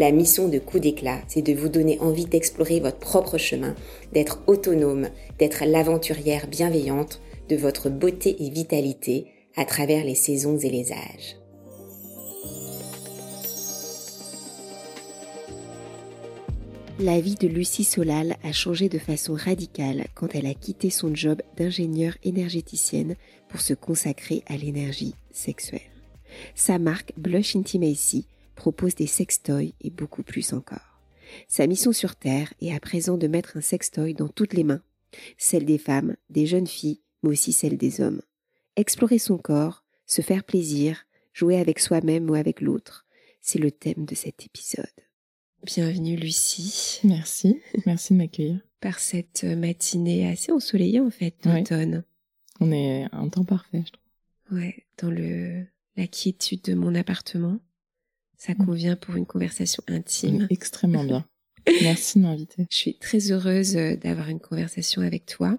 La mission de Coup d'éclat, c'est de vous donner envie d'explorer votre propre chemin, d'être autonome, d'être l'aventurière bienveillante de votre beauté et vitalité à travers les saisons et les âges. La vie de Lucie Solal a changé de façon radicale quand elle a quitté son job d'ingénieure énergéticienne pour se consacrer à l'énergie sexuelle. Sa marque Blush Intimacy propose des sextoys et beaucoup plus encore. Sa mission sur Terre est à présent de mettre un sextoy dans toutes les mains, celles des femmes, des jeunes filles, mais aussi celles des hommes. Explorer son corps, se faire plaisir, jouer avec soi-même ou avec l'autre, c'est le thème de cet épisode. Bienvenue Lucie. Merci, merci de m'accueillir. Par cette matinée assez ensoleillée en fait d'automne. On est un temps parfait, je trouve. Ouais, dans le la quiétude de mon appartement. Ça mm. convient pour une conversation intime. Extrêmement bien. Merci de m'inviter. Je suis très heureuse euh, d'avoir une conversation avec toi.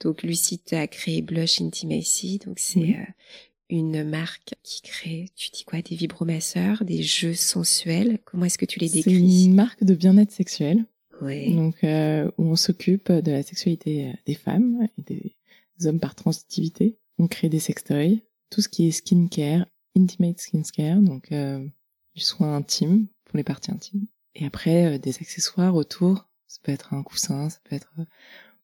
Donc Lucie a créé Blush Intimacy, donc c'est euh, une marque qui crée, tu dis quoi, des vibromasseurs, des jeux sensuels. Comment est-ce que tu les décris? C'est une marque de bien-être sexuel. Oui. Donc euh, où on s'occupe de la sexualité des femmes et des hommes par transitivité. On crée des sextoys, tout ce qui est skincare, intimate skincare, donc du soin intime pour les parties intimes. Et après, euh, des accessoires autour. Ça peut être un coussin, ça peut être... Euh,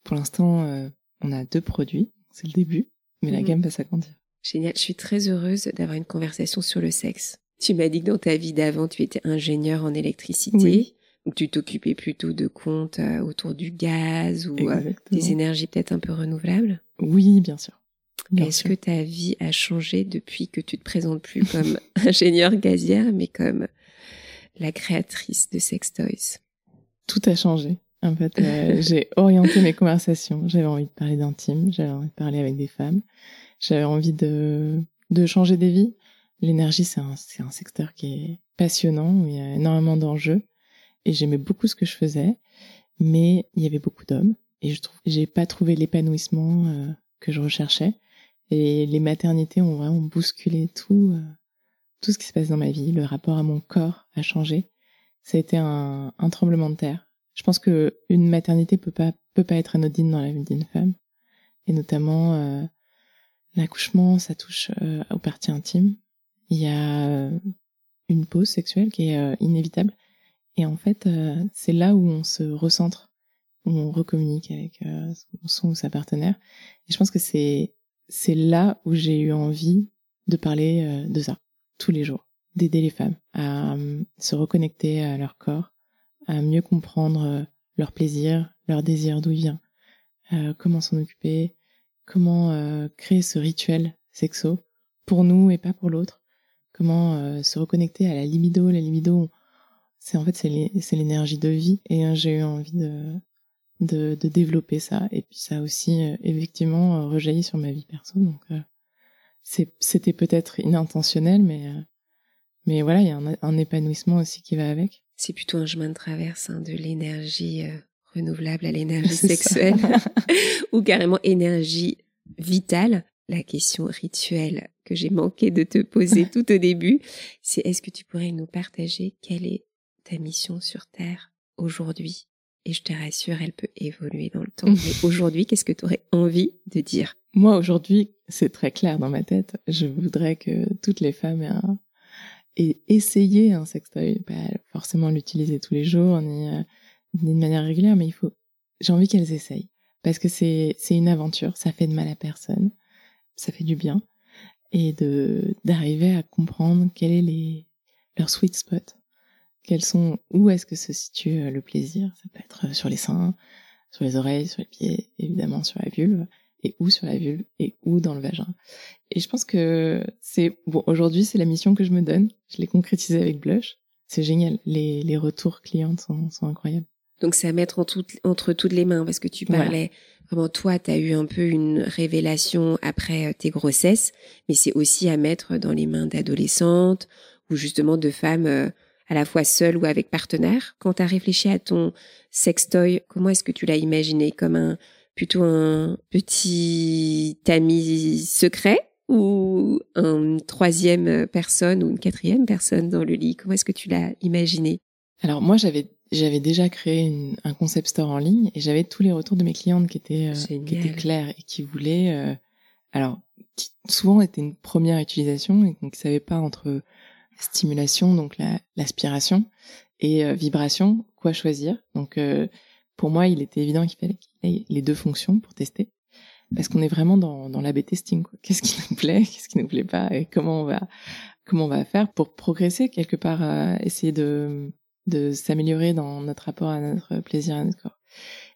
pour l'instant, euh, on a deux produits. C'est le début, mais la mhm. gamme va s'agrandir. Génial. Je suis très heureuse d'avoir une conversation sur le sexe. Tu m'as dit que dans ta vie d'avant, tu étais ingénieur en électricité. Oui. Donc tu t'occupais plutôt de comptes autour du gaz ou des énergies peut-être un peu renouvelables. Oui, bien sûr. Est-ce que ta vie a changé depuis que tu te présentes plus comme ingénieure gazière, mais comme la créatrice de Sex Toys? Tout a changé. En fait, euh, j'ai orienté mes conversations. J'avais envie de parler d'intime, j'avais envie de parler avec des femmes, j'avais envie de, de changer des vies. L'énergie, c'est un, secteur qui est passionnant, où il y a énormément d'enjeux. Et j'aimais beaucoup ce que je faisais, mais il y avait beaucoup d'hommes. Et je trouve, j'ai pas trouvé l'épanouissement euh, que je recherchais. Les maternités ont vraiment bousculé tout, euh, tout ce qui se passe dans ma vie. Le rapport à mon corps a changé. Ça a été un, un tremblement de terre. Je pense que une maternité peut pas peut pas être anodine dans la vie d'une femme, et notamment euh, l'accouchement, ça touche euh, aux parties intimes. Il y a une pause sexuelle qui est inévitable, et en fait, c'est là où on se recentre, où on recommunique avec son ou sa partenaire. Et je pense que c'est c'est là où j'ai eu envie de parler euh, de ça tous les jours, d'aider les femmes à euh, se reconnecter à leur corps, à mieux comprendre euh, leur plaisir, leur désir, d'où il vient, comment s'en occuper, comment créer ce rituel sexo pour nous et pas pour l'autre, comment se reconnecter à la libido. La libido, c'est en fait c'est l'énergie de vie et j'ai eu envie de de, de, développer ça. Et puis ça a aussi euh, effectivement euh, rejailli sur ma vie perso. Donc euh, c'était peut-être inintentionnel, mais mais voilà, il y a un, un, épanouissement aussi qui va avec. C'est plutôt un chemin de traverse hein, de l'énergie renouvelable à l'énergie sexuelle, ou carrément énergie vitale. La question rituelle que j'ai manqué de te poser tout au début, c'est est-ce que tu pourrais nous partager quelle est ta mission sur Terre aujourd'hui? Et je te rassure, elle peut évoluer dans le temps. Mais aujourd'hui, qu'est-ce que tu aurais envie de dire? Moi, aujourd'hui, c'est très clair dans ma tête. Je voudrais que toutes les femmes aient, essayé un sextoy. Pas forcément l'utiliser tous les jours, ni, euh, ni de manière régulière, mais il faut. J'ai envie qu'elles essayent. Parce que c'est, une aventure, ça fait de mal à personne, ça fait du bien. Et d'arriver à comprendre quel est les, leur sweet spot quels sont, où est-ce que se situe euh, le plaisir? Ça peut être euh, sur les seins, sur les oreilles, sur les pieds, évidemment sur la vulve, et où sur la vulve, et où dans le vagin. Et je pense que c'est, bon, aujourd'hui, c'est la mission que je me donne. Je l'ai concrétisée avec Blush. C'est génial. Les, les retours clients sont, sont incroyables. Donc c'est à mettre entre toutes les mains parce que tu parlais vraiment toi tu as eu un peu une révélation après euh, tes grossesses mais c'est aussi à mettre dans les mains d'adolescentes ou justement de femmes à la fois seules ou avec partenaires. Quand tu as réfléchi à ton sextoy, comment est-ce que tu l'as imaginé? Comme un plutôt un petit ami secret ou une troisième personne ou une quatrième personne dans le lit? Comment est-ce que tu l'as imaginé? Alors moi j'avais j'avais déjà créé un concept store en ligne et j'avais tous les retours de mes clientes qui étaient euh, qui étaient clairs et qui voulaient euh, alors qui souvent étaient une première utilisation et donc ne savaient pas entre stimulation donc l'aspiration et euh, vibration quoi choisir. Donc pour moi il était évident qu'il fallait qu'il ait les deux fonctions pour tester. Parce qu'on est vraiment dans dans l'AB testing qu'est-ce qui nous plaît qu'est-ce qui nous plaît pas et comment on va comment on va faire pour progresser quelque part essayer de de s'améliorer dans notre rapport à notre plaisir, à notre corps.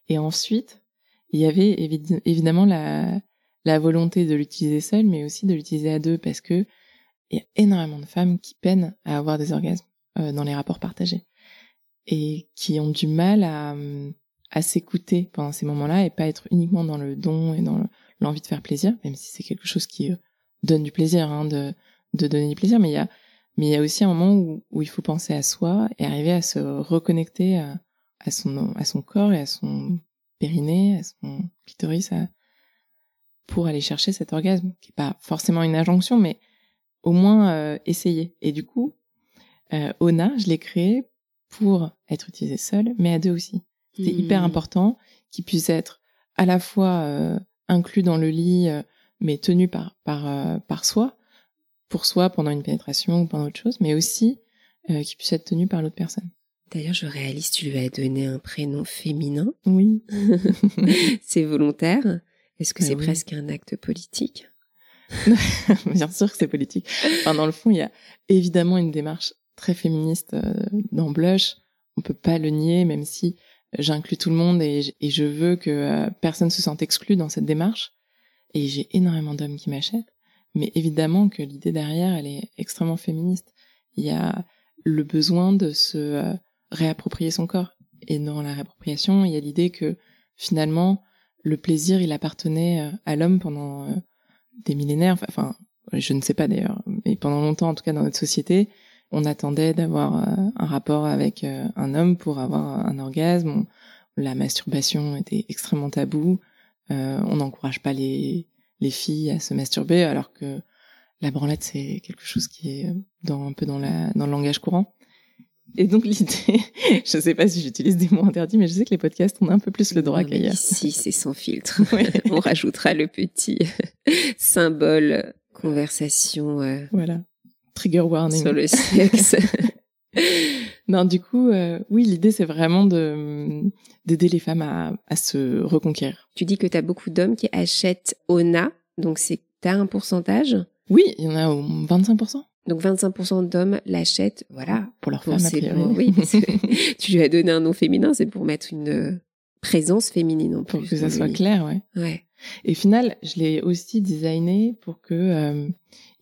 Et ensuite, il y avait évidemment la, la volonté de l'utiliser seul, mais aussi de l'utiliser à deux, parce que il y a énormément de femmes qui peinent à avoir des orgasmes euh, dans les rapports partagés et qui ont du mal à, à s'écouter pendant ces moments-là et pas être uniquement dans le don et dans l'envie de faire plaisir, même si c'est quelque chose qui euh, donne du plaisir, hein, de, de donner du plaisir, mais il y a mais il y a aussi un moment où, où, il faut penser à soi et arriver à se reconnecter à, à, son, à son corps et à son périnée, à son clitoris, pour aller chercher cet orgasme, qui est pas forcément une injonction, mais au moins euh, essayer. Et du coup, euh, Ona, je l'ai créé pour être utilisé seul, mais à deux aussi. C'était hyper mmh. important qu'il puisse être à la fois euh, inclus dans le lit, mais tenu par par par soi, pour soi pendant une pénétration ou pendant autre chose, mais aussi euh, qui puisse être tenu par l'autre personne. D'ailleurs, je réalise, tu lui as donné un prénom féminin. Oui. c'est volontaire. Est-ce que bah c'est presque un acte politique? Bien sûr que c'est politique. Enfin, dans le fond, il y a évidemment une démarche très féministe euh, dans Blush. On peut pas le nier, même si j'inclus tout le monde et, je veux que euh, personne se sente exclu dans cette démarche. Et j'ai énormément d'hommes qui m'achètent. Mais évidemment que l'idée derrière, elle est extrêmement féministe. Il y a le besoin de se euh, réapproprier son corps. Et dans la réappropriation, il y a l'idée que finalement, le plaisir, il appartenait à l'homme pendant des millénaires. Enfin, je ne sais pas d'ailleurs, mais pendant longtemps, en tout cas dans notre société, on attendait d'avoir un rapport avec un homme pour avoir un orgasme. La masturbation était extrêmement tabou. on n'encourage pas les les filles à se masturber, alors que la branlette c'est quelque chose qui est dans un peu dans la dans le langage courant. Et donc l'idée, je sais pas si j'utilise des mots interdits, mais je sais que les podcasts ont un peu plus le droit qu'ailleurs. Si c'est sans filtre. On rajoutera le petit symbole conversation. Euh, voilà. Trigger warning. Sur le sexe. non, du coup, euh, oui, l'idée c'est vraiment de d'aider les femmes à, à se reconquérir. Tu dis que tu as beaucoup d'hommes qui achètent Ona, donc c'est t'as un pourcentage? Oui, il y en a 25%. Donc 25% d'hommes l'achètent, voilà. Pour leur femme, a oui, tu lui as donné un nom féminin, c'est pour mettre une présence féminine en plus. Pour que ça soit clair, ouais. Ouais. Et final, je l'ai aussi designé pour que euh,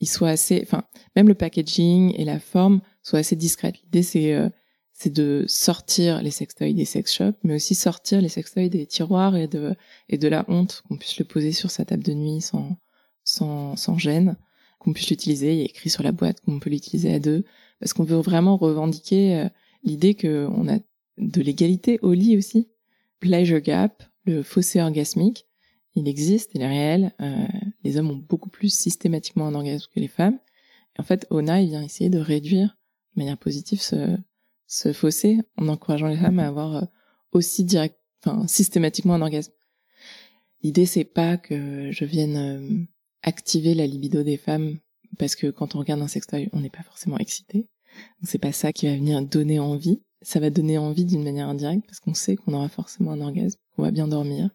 il soit assez, enfin, même le packaging et la forme soient assez discrètes. L'idée c'est euh, c'est de sortir les sextoys des sex shops, mais aussi sortir les sextoys des tiroirs et de et de la honte qu'on puisse le poser sur sa table de nuit sans sans sans gêne, qu'on puisse l'utiliser. Il y a écrit sur la boîte qu'on peut l'utiliser à deux, parce qu'on veut vraiment revendiquer euh, l'idée que on a de l'égalité au lit aussi. Pleasure gap, le fossé orgasmique, il existe, il est réel. Euh, les hommes ont beaucoup plus systématiquement un orgasme que les femmes. En fait, Ona, il vient essayer de réduire de manière positive ce, ce fossé en encourageant les femmes à avoir euh, aussi direct, enfin, systématiquement un orgasme. L'idée, c'est pas que je vienne euh, activer la libido des femmes parce que quand on regarde un sextoy, on n'est pas forcément excité. C'est pas ça qui va venir donner envie. Ça va donner envie d'une manière indirecte parce qu'on sait qu'on aura forcément un orgasme, qu'on va bien dormir,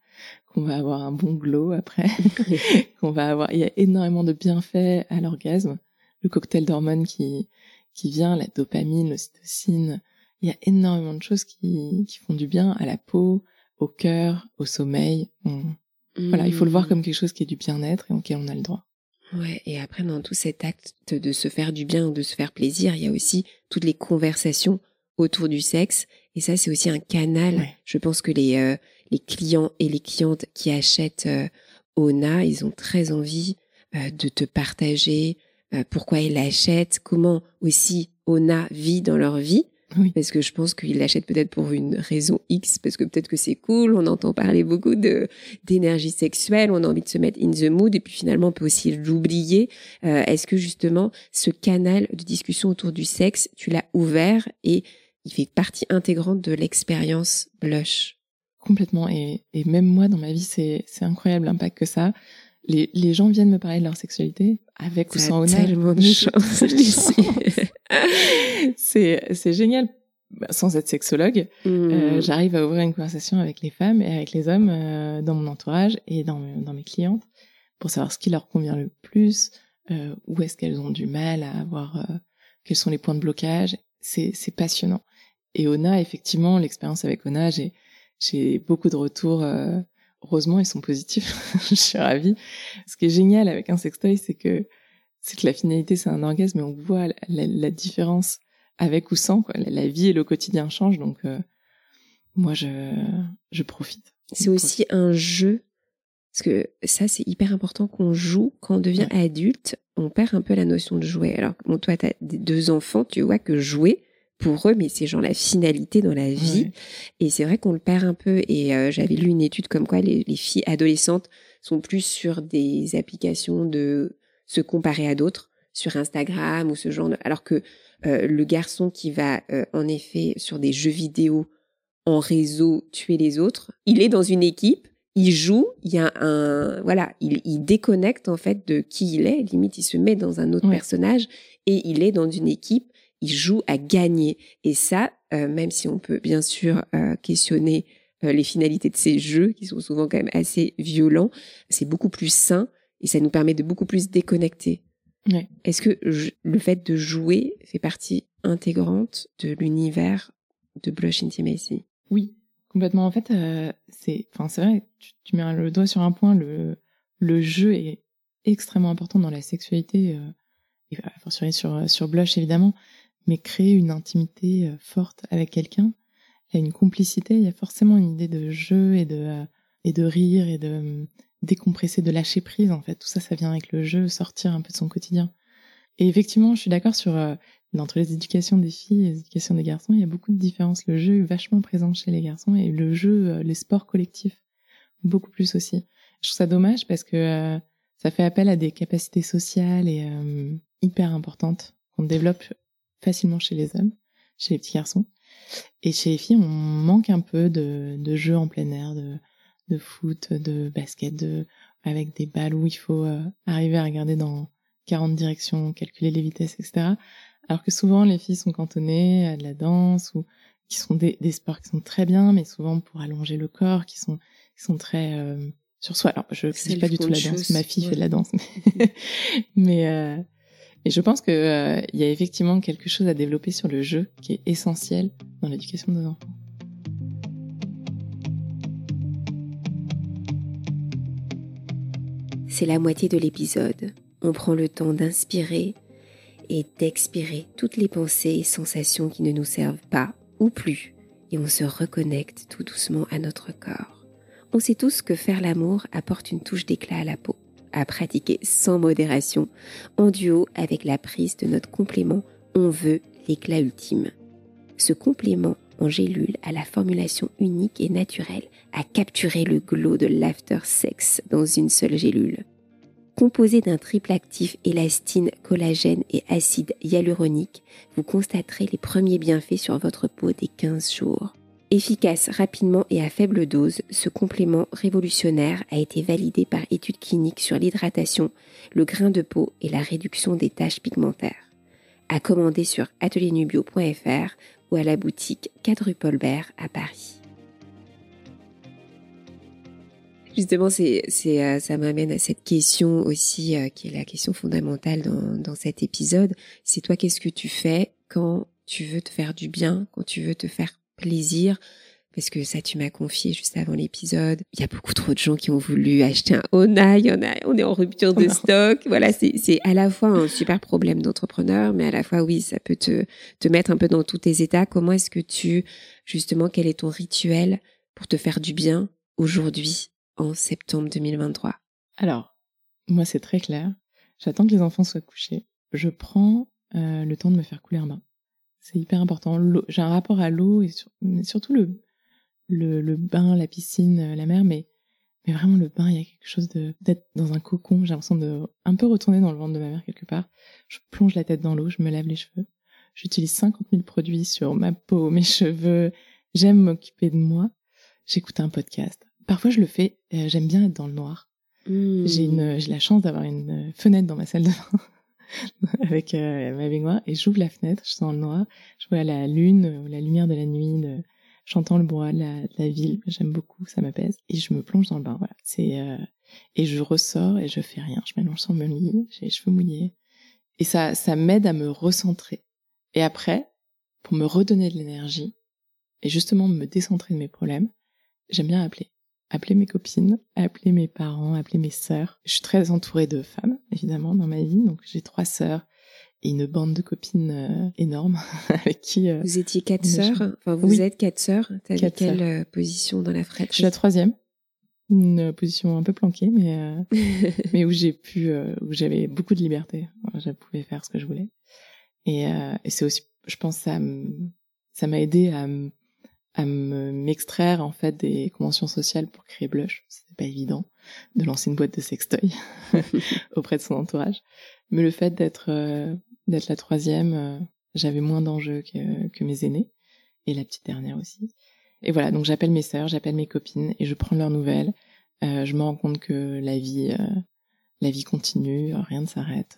qu'on va avoir un bon glow après, qu'on va avoir. Il y a énormément de bienfaits à l'orgasme. Le cocktail d'hormones qui qui vient, la dopamine, l'ocytocine. Il y a énormément de choses qui qui font du bien à la peau, au cœur, au sommeil. Voilà, il faut le voir mmh. comme quelque chose qui est du bien-être et auquel on a le droit. Ouais, et après dans tout cet acte de se faire du bien ou de se faire plaisir, il y a aussi toutes les conversations autour du sexe. Et ça, c'est aussi un canal. Je pense que les, euh, les clients et les clientes qui achètent euh, Ona, ils ont très envie euh, de te partager pourquoi ils l'achètent, comment aussi Ona vit dans leur vie. Oui. Parce que je pense qu'ils l'achètent peut-être pour une raison X, parce que peut-être que c'est cool, on entend parler beaucoup de d'énergie sexuelle, on a envie de se mettre in the mood, et puis finalement on peut aussi l'oublier. Euh, Est-ce que justement ce canal de discussion autour du sexe, tu l'as ouvert et il fait partie intégrante de l'expérience blush? Complètement, et, et même moi dans ma vie, c'est incroyable l'impact que ça les, les gens viennent me parler de leur sexualité avec ou sans honneur. c'est c'est génial. Bah, sans être sexologue, euh, mmh. j'arrive à ouvrir une conversation avec les femmes et avec les hommes euh, dans mon entourage et dans, dans mes clientes pour savoir ce qui leur convient le plus, euh, où est-ce qu'elles ont du mal à avoir, euh, quels sont les points de blocage. C'est c'est passionnant. Et Ona, effectivement, l'expérience avec Ona, j'ai j'ai beaucoup de retours euh, heureusement, ils sont positifs. je suis ravie. Ce qui est génial avec un sextoy, c'est que c'est que la finalité, c'est un orgasme, mais on voit la, différence avec ou sans. Quoi. La, vie et le quotidien changent, donc euh, moi, je, je profite. C'est aussi un jeu, parce que ça, c'est hyper important qu'on joue. Quand on devient adulte, on perd un peu la notion de jouer. Alors, bon, toi, tu as deux enfants, tu vois que jouer, pour eux, mais c'est genre la finalité dans la vie. Et c'est vrai qu'on le perd un peu. Et euh, j'avais lu une étude comme quoi les, filles adolescentes sont plus sur des applications de se comparer à d'autres, sur Instagram ou ce genre de... Alors que euh, le garçon qui va euh, en effet sur des jeux vidéo en réseau tuer les autres, il est dans une équipe, il joue, il y a un voilà, il, il déconnecte en fait de qui il est, limite il se met dans un autre personnage et il est dans une équipe il joue à gagner. Et ça, euh, même si on peut bien sûr euh, questionner euh, les finalités de ces jeux, qui sont souvent quand même assez violents, c'est beaucoup plus sain et ça nous permet de beaucoup plus déconnecter. Est-ce que le fait de jouer fait partie intégrante de l'univers de Blush Intimacy? Oui, complètement. En fait, c'est, enfin, c'est vrai. Tu, mets le doigt sur un point. Le le jeu est extrêmement important dans la sexualité. et fortiori sur sur Blush évidemment mais créer une intimité euh, forte avec quelqu'un, il y a une complicité, il y a forcément une idée de jeu et de, euh, et de rire et de euh, décompresser, de lâcher prise en fait. Tout ça, ça vient avec le jeu, sortir un peu de son quotidien. Et effectivement, je suis d'accord sur entre les éducations des filles et les éducations des garçons, il y a beaucoup de différences. Le jeu est vachement présent chez les garçons et le jeu, les sports collectifs, beaucoup plus aussi. Je trouve ça dommage parce que ça fait appel à des capacités sociales et hyper importantes qu'on développe facilement chez les hommes, chez les petits garçons. Et chez les filles, on manque un peu de, de jeux en plein air, de, de foot, de basket, de, avec des balles où il faut euh, arriver à regarder dans 40 directions, calculer les vitesses, etc. Alors que souvent, les filles sont cantonnées à de la danse ou qui sont des, des sports qui sont très bien, mais souvent pour allonger le corps, qui sont, qui sont très euh, sur soi. Alors, je ne sais pas du tout la danse. Ma fille fait de la danse, mais, mais euh, et je pense qu'il euh, y a effectivement quelque chose à développer sur le jeu qui est essentiel dans l'éducation de nos enfants. C'est la moitié de l'épisode. On prend le temps d'inspirer et d'expirer toutes les pensées et sensations qui ne nous servent pas ou plus, et on se reconnecte tout doucement à notre corps. On sait tous que faire l'amour apporte une touche d'éclat à la peau à pratiquer sans modération, en duo avec la prise de notre complément On veut l'éclat ultime. Ce complément en gélule a la formulation unique et naturelle à capturer le glow de l'after sex dans une seule gélule. Composé d'un triple actif élastine, collagène et acide hyaluronique, vous constaterez les premiers bienfaits sur votre peau dès 15 jours. Efficace rapidement et à faible dose, ce complément révolutionnaire a été validé par études cliniques sur l'hydratation, le grain de peau et la réduction des taches pigmentaires. À commander sur atelierNubio.fr ou à la boutique Quadrupolbert à Paris. Justement, euh, ça m'amène à cette question aussi, euh, qui est la question fondamentale dans, dans cet épisode. C'est toi, qu'est-ce que tu fais quand tu veux te faire du bien, quand tu veux te faire plaisir, parce que ça, tu m'as confié juste avant l'épisode. Il y a beaucoup trop de gens qui ont voulu acheter un Ona. Il y en a, on est en rupture de stock. Voilà, c'est, c'est à la fois un super problème d'entrepreneur, mais à la fois, oui, ça peut te, te mettre un peu dans tous tes états. Comment est-ce que tu, justement, quel est ton rituel pour te faire du bien aujourd'hui, en septembre 2023? Alors, moi, c'est très clair. J'attends que les enfants soient couchés. Je prends euh, le temps de me faire couler un bain. C'est hyper important. J'ai un rapport à l'eau et surtout le, le, le, bain, la piscine, euh, la mer, mais, mais vraiment le bain, il y a quelque chose de d'être dans un cocon. J'ai l'impression de un peu retourner dans le ventre de ma mère quelque part. Je plonge la tête dans l'eau, je me lave les cheveux. J'utilise 50 000 produits sur ma peau, mes cheveux. J'aime m'occuper de moi. J'écoute un podcast. Parfois, je le fais. Euh, j'aime bien être dans le noir. Mmh. J'ai une, j'ai la chance d'avoir une fenêtre dans ma salle de bain avec euh, ma baignoire et j'ouvre la fenêtre, je sens le noir, je vois la lune, la lumière de la nuit, de, j'entends le bois la, la ville, j'aime beaucoup, ça m'apaise et je me plonge dans le bain. Voilà, c'est euh, et je ressors et je fais rien, je m'allonge sans me lit, j'ai les cheveux mouillés et ça ça m'aide à me recentrer. Et après, pour me redonner de l'énergie et justement me décentrer de mes problèmes, j'aime bien appeler appeler mes copines, appeler mes parents, appeler mes sœurs. Je suis très entourée de femmes, évidemment, dans ma vie. Donc, j'ai trois sœurs et une bande de copines euh, énorme avec qui... Euh, vous étiez quatre sœurs? Enfin, vous êtes quatre sœurs T'avais quelle euh, position dans la fratrie? Je suis la troisième. Une position un peu planquée, mais, mais où j'ai pu... où j'avais beaucoup de liberté. Je pouvais faire ce que je voulais. Et, et c'est aussi, je pense, ça ça m'a aidé à à m'extraire en fait des conventions sociales pour créer Blush. C'était pas évident de lancer une boîte de sextoy auprès de son entourage, mais le fait d'être euh, d'être la troisième, euh, j'avais moins d'enjeux que, que mes aînés et la petite dernière aussi. Et voilà, donc j'appelle mes sœurs, j'appelle mes copines et je prends leurs nouvelles. Euh, je me rends compte que la vie, la vie continue, rien ne s'arrête,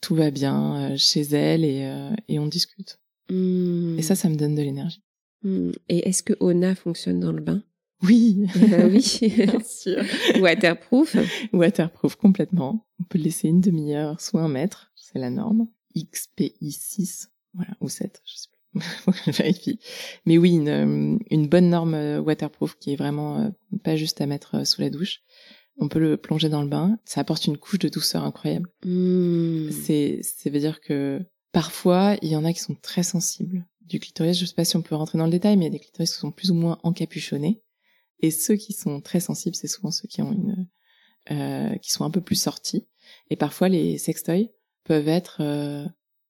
tout va bien chez elles et, et on discute. Mmh. Et ça, ça me donne de l'énergie. Hmm. Et est-ce que Ona fonctionne dans le bain? Oui. Euh, oui, bien sûr. Waterproof Waterproof complètement. On peut le laisser une demi-heure, soit un mètre, c'est la norme. XPI 6, voilà, ou 7, je sais plus. Vérifie. Mais oui, une, euh, une bonne norme euh, waterproof qui est vraiment pas juste à mettre sous la douche. On peut le plonger dans le bain. Ça apporte une couche de douceur incroyable. Hmm. C'est, ça veut dire que parfois, il y en a qui sont très sensibles du clitoris. Je sais pas si on peut rentrer dans le détail, mais il y a des clitoris qui sont plus ou moins encapuchonnés. Et ceux qui sont très sensibles, c'est souvent ceux qui ont une, euh, qui sont un peu plus sortis. Et parfois, les sextoys peuvent être euh,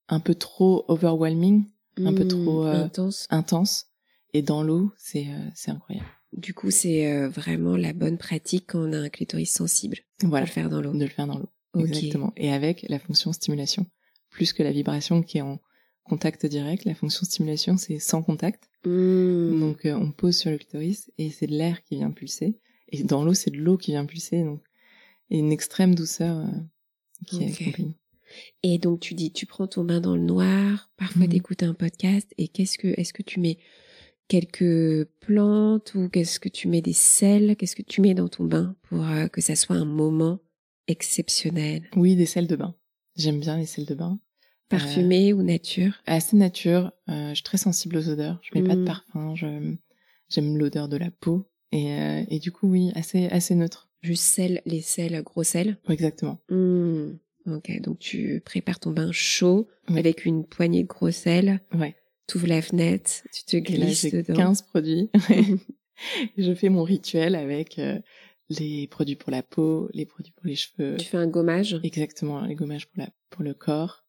un peu trop overwhelming, un peu mmh, trop euh, intense. intense. Et dans l'eau, c'est c'est incroyable. Du coup, c'est vraiment la bonne pratique quand on a un clitoris sensible. Voilà. De le faire dans l'eau. De le faire dans l'eau. Exactement. Et avec la fonction stimulation, plus que la vibration qui est en contact direct. La fonction stimulation, c'est sans contact. Mmh. Donc, euh, on pose sur le clitoris et c'est de l'air qui vient pulser. Et dans l'eau, c'est de l'eau qui vient pulser. Donc, et une extrême douceur euh, qui est Et donc, tu dis, tu prends ton bain dans le noir, parfois mmh. d'écouter un podcast. Et qu'est-ce que, est-ce que tu mets quelques plantes ou qu'est-ce que tu mets des sels? Qu'est-ce que tu mets dans ton bain pour euh, que ça soit un moment exceptionnel? Oui, des sels de bain. J'aime bien les sels de bain. Parfumé ou nature? Assez nature. Euh, je suis très sensible aux odeurs. Je mets pas de mm. parfum. J'aime l'odeur de la peau et, euh, et du coup oui assez assez neutre. Juste sel, les sels, gros sel. exactement. Mm. Ok, donc tu prépares ton bain chaud avec une poignée de gros sel. Ouais. Tu ouvres la fenêtre, tu te glisses et là, dedans. 15 produits. je fais mon rituel avec euh, les produits pour la peau, les produits pour les cheveux. Tu fais un gommage? Exactement, les gommages pour la pour le corps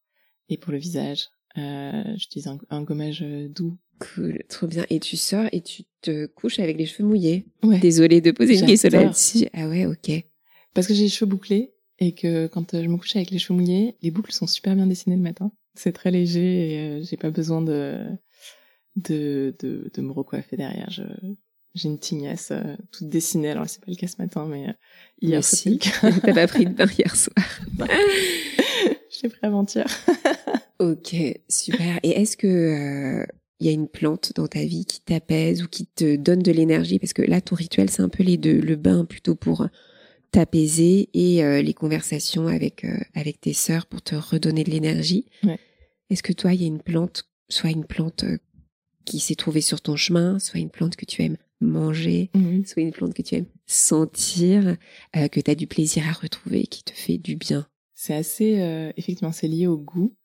et pour le visage. Euh, j'utilise un, un, gommage euh, doux. Cool, trop bien. Et tu sors et tu te couches avec les cheveux mouillés. Ouais. Désolée de poser une question là-dessus. Ah ouais, ok. Parce que j'ai les cheveux bouclés et que quand euh, je me couche avec les cheveux mouillés, les boucles sont super bien dessinées le matin. C'est très léger et euh, j'ai pas besoin de, de, de, de me recoiffer derrière. Je, j'ai une tignasse euh, toute dessinée. Alors c'est pas le cas ce matin, mais hier c'était T'as pas pris de bain hier soir. Je l'ai pris avant-hier. ok, super. Et est-ce que il euh, y a une plante dans ta vie qui t'apaise ou qui te donne de l'énergie? Parce que là, ton rituel, c'est un peu les deux. Le bain plutôt pour t'apaiser et euh, les conversations avec euh, avec tes sœurs pour te redonner de l'énergie. Ouais. Est-ce que toi, il y a une plante, soit une plante qui s'est trouvée sur ton chemin, soit une plante que tu aimes manger, soit une plante que tu aimes sentir, que tu as du plaisir à retrouver, qui te fait du bien? C'est assez, euh, effectivement, c'est lié au goût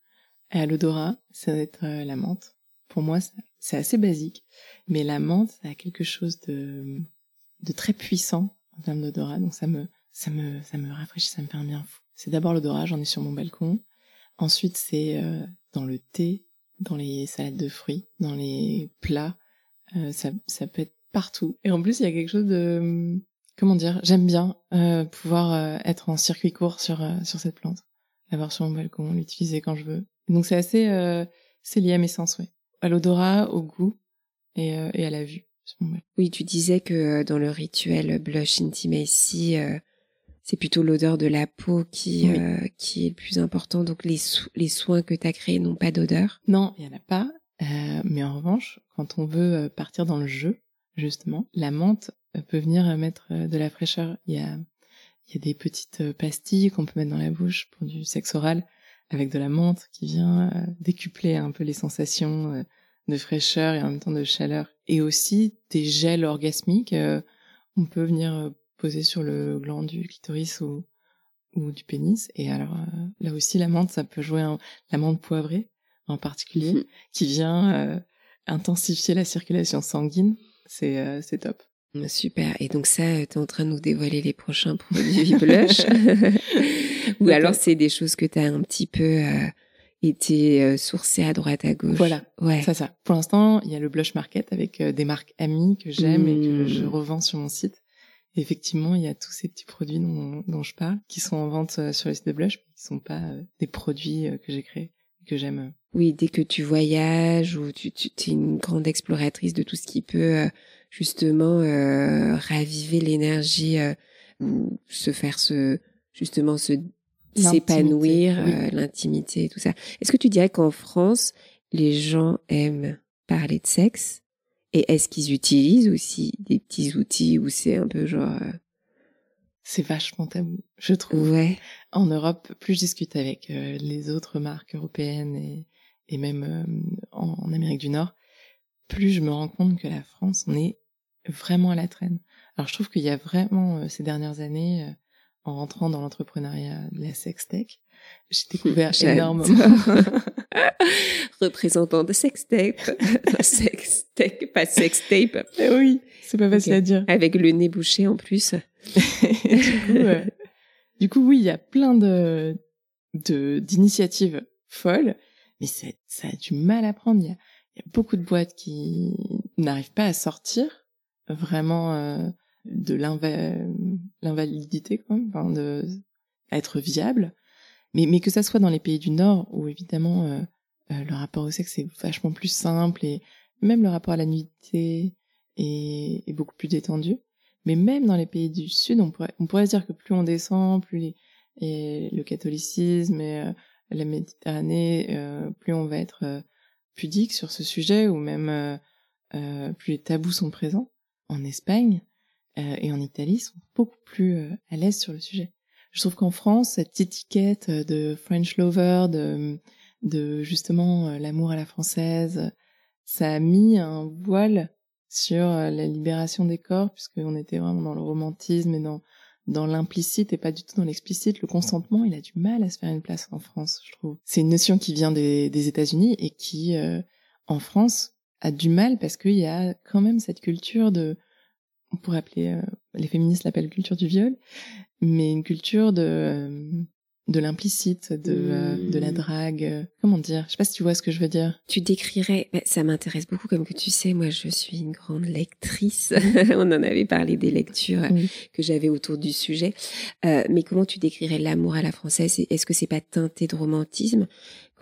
et à l'odorat. Ça va être euh, la menthe. Pour moi, c'est assez basique, mais la menthe, ça a quelque chose de, de très puissant en termes d'odorat. Donc ça me, ça me, ça me rafraîchit, ça me fait un bien fou. C'est d'abord l'odorat, j'en ai sur mon balcon. Ensuite, c'est dans le thé, dans les salades de fruits, dans les plats. ça, ça peut être partout. Et en plus, il y a quelque chose de comment dire, j'aime bien euh, pouvoir euh, être en circuit court sur euh, sur cette plante, l'avoir sur mon balcon, l'utiliser quand je veux. Donc c'est assez c'est lié à mes sens, oui, à l'odorat, au goût et, et à la vue. Oui, tu disais que dans le rituel blush intimacy, c'est plutôt l'odeur de la peau qui qui est le plus important. Donc les les soins que tu as créés n'ont pas d'odeur. Non, il y en a pas. mais en revanche, quand on veut partir dans le jeu, justement, la menthe peut venir mettre euh, de la fraîcheur. Il y a, il y a des petites euh, pastilles qu'on peut mettre dans la bouche pour du sexe oral avec de la menthe qui vient euh, décupler un peu les sensations de fraîcheur et en même temps de chaleur. Et aussi des gels orgasmiques. On peut venir poser sur le gland du clitoris ou, ou du pénis. Et alors là aussi, la menthe, ça peut jouer un, la menthe poivrée en particulier, qui vient intensifier la circulation sanguine. C'est c'est top. Super. Et donc ça, tu es en train de nous dévoiler les prochains produits blush. Ou alors c'est des choses que tu as un petit peu euh, été euh, sourcé à droite à gauche. Voilà. Ouais. Ça, ça. Pour l'instant, il y a le blush market avec euh, des marques amies que j'aime et que je mmh. revends sur mon site. effectivement, il y a tous ces petits produits dont, dont je parle qui sont en vente sur le site de blush, mais qui sont pas des produits que j'ai créés que j'aime. Oui, dès que tu voyages ou tu, tu es une grande exploratrice de tout ce qui peut justement euh, raviver l'énergie euh, ou se faire se justement se s'épanouir euh, l'intimité et tout ça. Est-ce que tu dirais qu'en France les gens aiment parler de sexe? Et est-ce qu'ils utilisent aussi des petits outils où c'est un peu genre c'est vachement tabou, je trouve. Ouais. En Europe, plus je discute avec les autres marques européennes et, et même en, en, Amérique du Nord, plus je me rends compte que la France, on est vraiment à la traîne. Alors je trouve qu'il y a vraiment euh, ces dernières années, euh, en rentrant dans l'entrepreneuriat de la sextech, j'ai découvert énormément. Représentant de sextape, sextech, pas sextape. Eh oui, c'est pas facile à dire. Avec le nez bouché en plus. du, coup, euh, du coup, oui, il y a plein de d'initiatives folles, mais ça a du mal à prendre. Il y a, beaucoup de boîtes qui n'arrivent pas à sortir vraiment euh, de l'invalidité, enfin de être viable. Mais, que ça soit dans les pays du Nord, où évidemment euh, euh, le rapport au sexe est vachement plus simple et même le rapport à la nudité est, beaucoup plus détendu. Mais même dans les pays du Sud, on pourrait, dire que plus on descend, plus le catholicisme et la Méditerranée, plus on va être pudique sur ce sujet, ou même plus les tabous sont présents en Espagne euh, et en Italie sont beaucoup plus euh, à l'aise sur le sujet. Je trouve qu'en France, cette étiquette de French lover, de, de justement euh, l'amour à la française, ça a mis un voile sur la libération des corps, puisqu'on était vraiment dans le romantisme et dans, dans l'implicite et pas du tout dans l'explicite. Le consentement, il a du mal à se faire une place en France, je trouve. C'est une notion qui vient des, États-Unis et qui, en France, a du mal parce qu'il y a quand même cette culture de, on pourrait appeler, euh, les féministes l'appellent culture du viol, mais une culture de euh, de l'implicite, de, euh, de la mmh. drague. Comment dire? Je sais pas si tu vois ce que je veux dire. Tu décrirais, bah, ça m'intéresse beaucoup, comme que tu sais, moi je suis une grande lectrice. On en avait parlé des lectures que j'avais autour du sujet. mais comment tu décrirais l'amour à la française? Est-ce que c'est pas teinté de romantisme?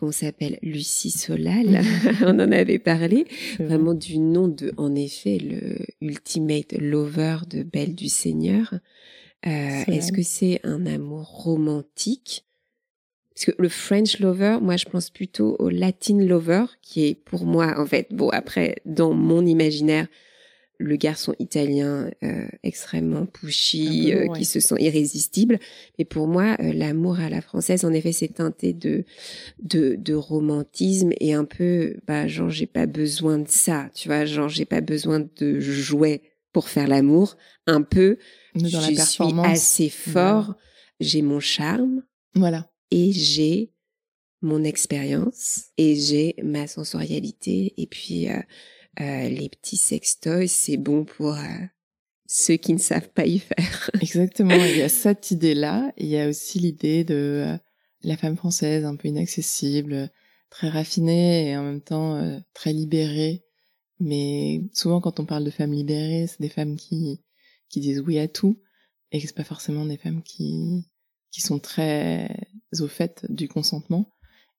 On s'appelle Lucie Solal, on en avait parlé, vraiment du nom de, en effet, le Ultimate Lover de Belle du Seigneur. Euh, est-ce que c'est un amour romantique? Parce que le French Lover, moi je pense plutôt au Latin Lover, qui est pour moi, en fait, bon après, dans mon imaginaire, le garçon italien euh, extrêmement pushy, euh, qui se sent irrésistible. Mais pour moi, l'amour à la française, en effet, c'est teinté de, de, de romantisme et un peu, bah, genre, j'ai pas besoin de ça, tu vois, genre, j'ai pas besoin de jouets pour faire l'amour. Un peu, dans je la suis assez fort, j'ai mon charme. Voilà. Et j'ai mon expérience et j'ai ma sensorialité et puis euh, euh, les petits sextoys, c'est bon pour euh, ceux qui ne savent pas y faire. Exactement, il y a cette idée-là, il y a aussi l'idée de la femme française un peu inaccessible, très raffinée et en même temps très libérée. Mais souvent quand on parle de femmes libérées, c'est des femmes qui qui disent oui à tout et c'est pas forcément des femmes qui qui sont très au fait du consentement.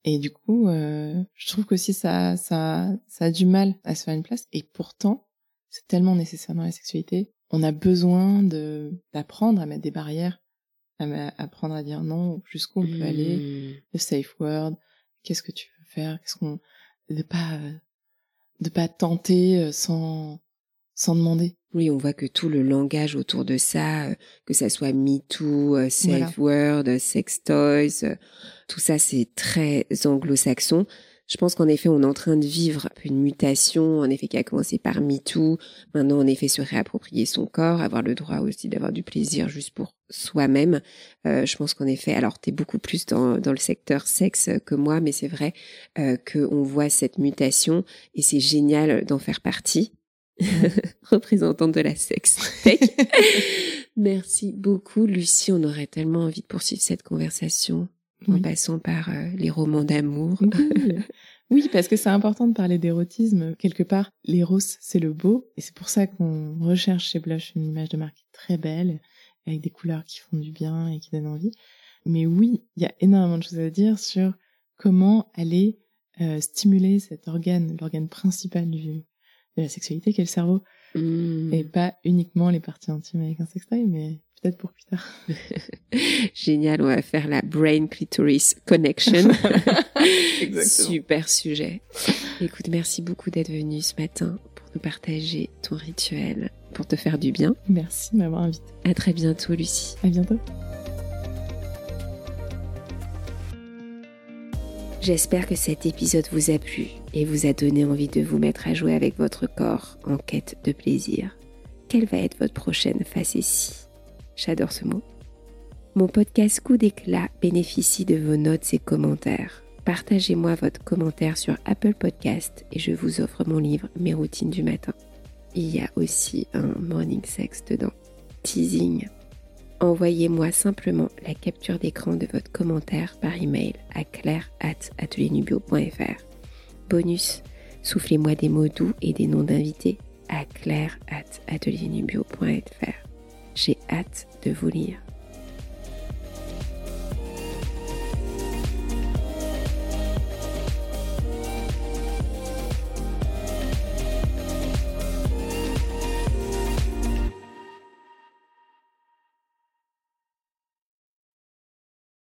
Et du coup, euh, je trouve qu'aussi ça, ça, ça a du mal à se faire une place. Et pourtant, c'est tellement nécessaire dans la sexualité. On a besoin de d'apprendre à mettre des barrières, à apprendre à dire non, jusqu'où on peut aller, mmh. le safe word, qu'est-ce que tu veux faire, qu'est-ce qu'on, de pas, de pas tenter euh, sans sans demander. Oui, on voit que tout le langage autour de ça, euh, que ça soit MeToo, euh, Safe Word, euh, Sex Toys, tout ça c'est très anglo-saxon. Je pense qu'en effet, on est en train de vivre une mutation, en effet, qui a commencé par MeToo. Maintenant, en effet, se réapproprier son corps, avoir le droit aussi d'avoir du plaisir juste pour soi-même. je pense qu'en effet, alors tu es beaucoup plus dans, dans le secteur sexe que moi, mais c'est vrai euh, qu'on voit cette mutation et c'est génial d'en faire partie. représentante de la sexe Merci beaucoup, Lucie. On aurait tellement envie de poursuivre cette conversation en passant par euh, les romans d'amour. oui. parce que c'est important de parler d'érotisme. Quelque part, l'éros, c'est le beau. Et c'est pour ça qu'on recherche chez Blush une image de marque très belle, avec des couleurs qui font du bien et qui donnent envie. Mais oui, il y a énormément de choses à dire sur comment aller euh, stimuler cet organe, l'organe principal du, de la sexualité qu'est le cerveau. Hmm. Et pas uniquement les parties intimes avec un sextoy, mais peut-être pour plus tard. Génial, on va faire la brain clitoris connection. Super sujet. Écoute, merci beaucoup d'être venu ce matin pour nous partager ton rituel, pour te faire du bien. Merci de m'avoir invité. À très bientôt, Lucie. À bientôt. J'espère que cet épisode vous a plu et vous a donné envie de vous mettre à jouer avec votre corps en quête de plaisir. Quelle va être votre prochaine facétie? J'adore ce mot. Mon podcast Coup d'éclat bénéficie de vos notes et commentaires. Partagez-moi votre commentaire sur Apple Podcast et je vous offre mon livre Mes routines du matin. Il y a aussi un morning sex dedans. Teasing envoyez-moi simplement la capture d'écran de votre commentaire par email à claire@atelierNubio.fr. Bonus, soufflez-moi des mots doux et des noms d'invités à claire@atelierNubio.fr. J'ai hâte de vous lire.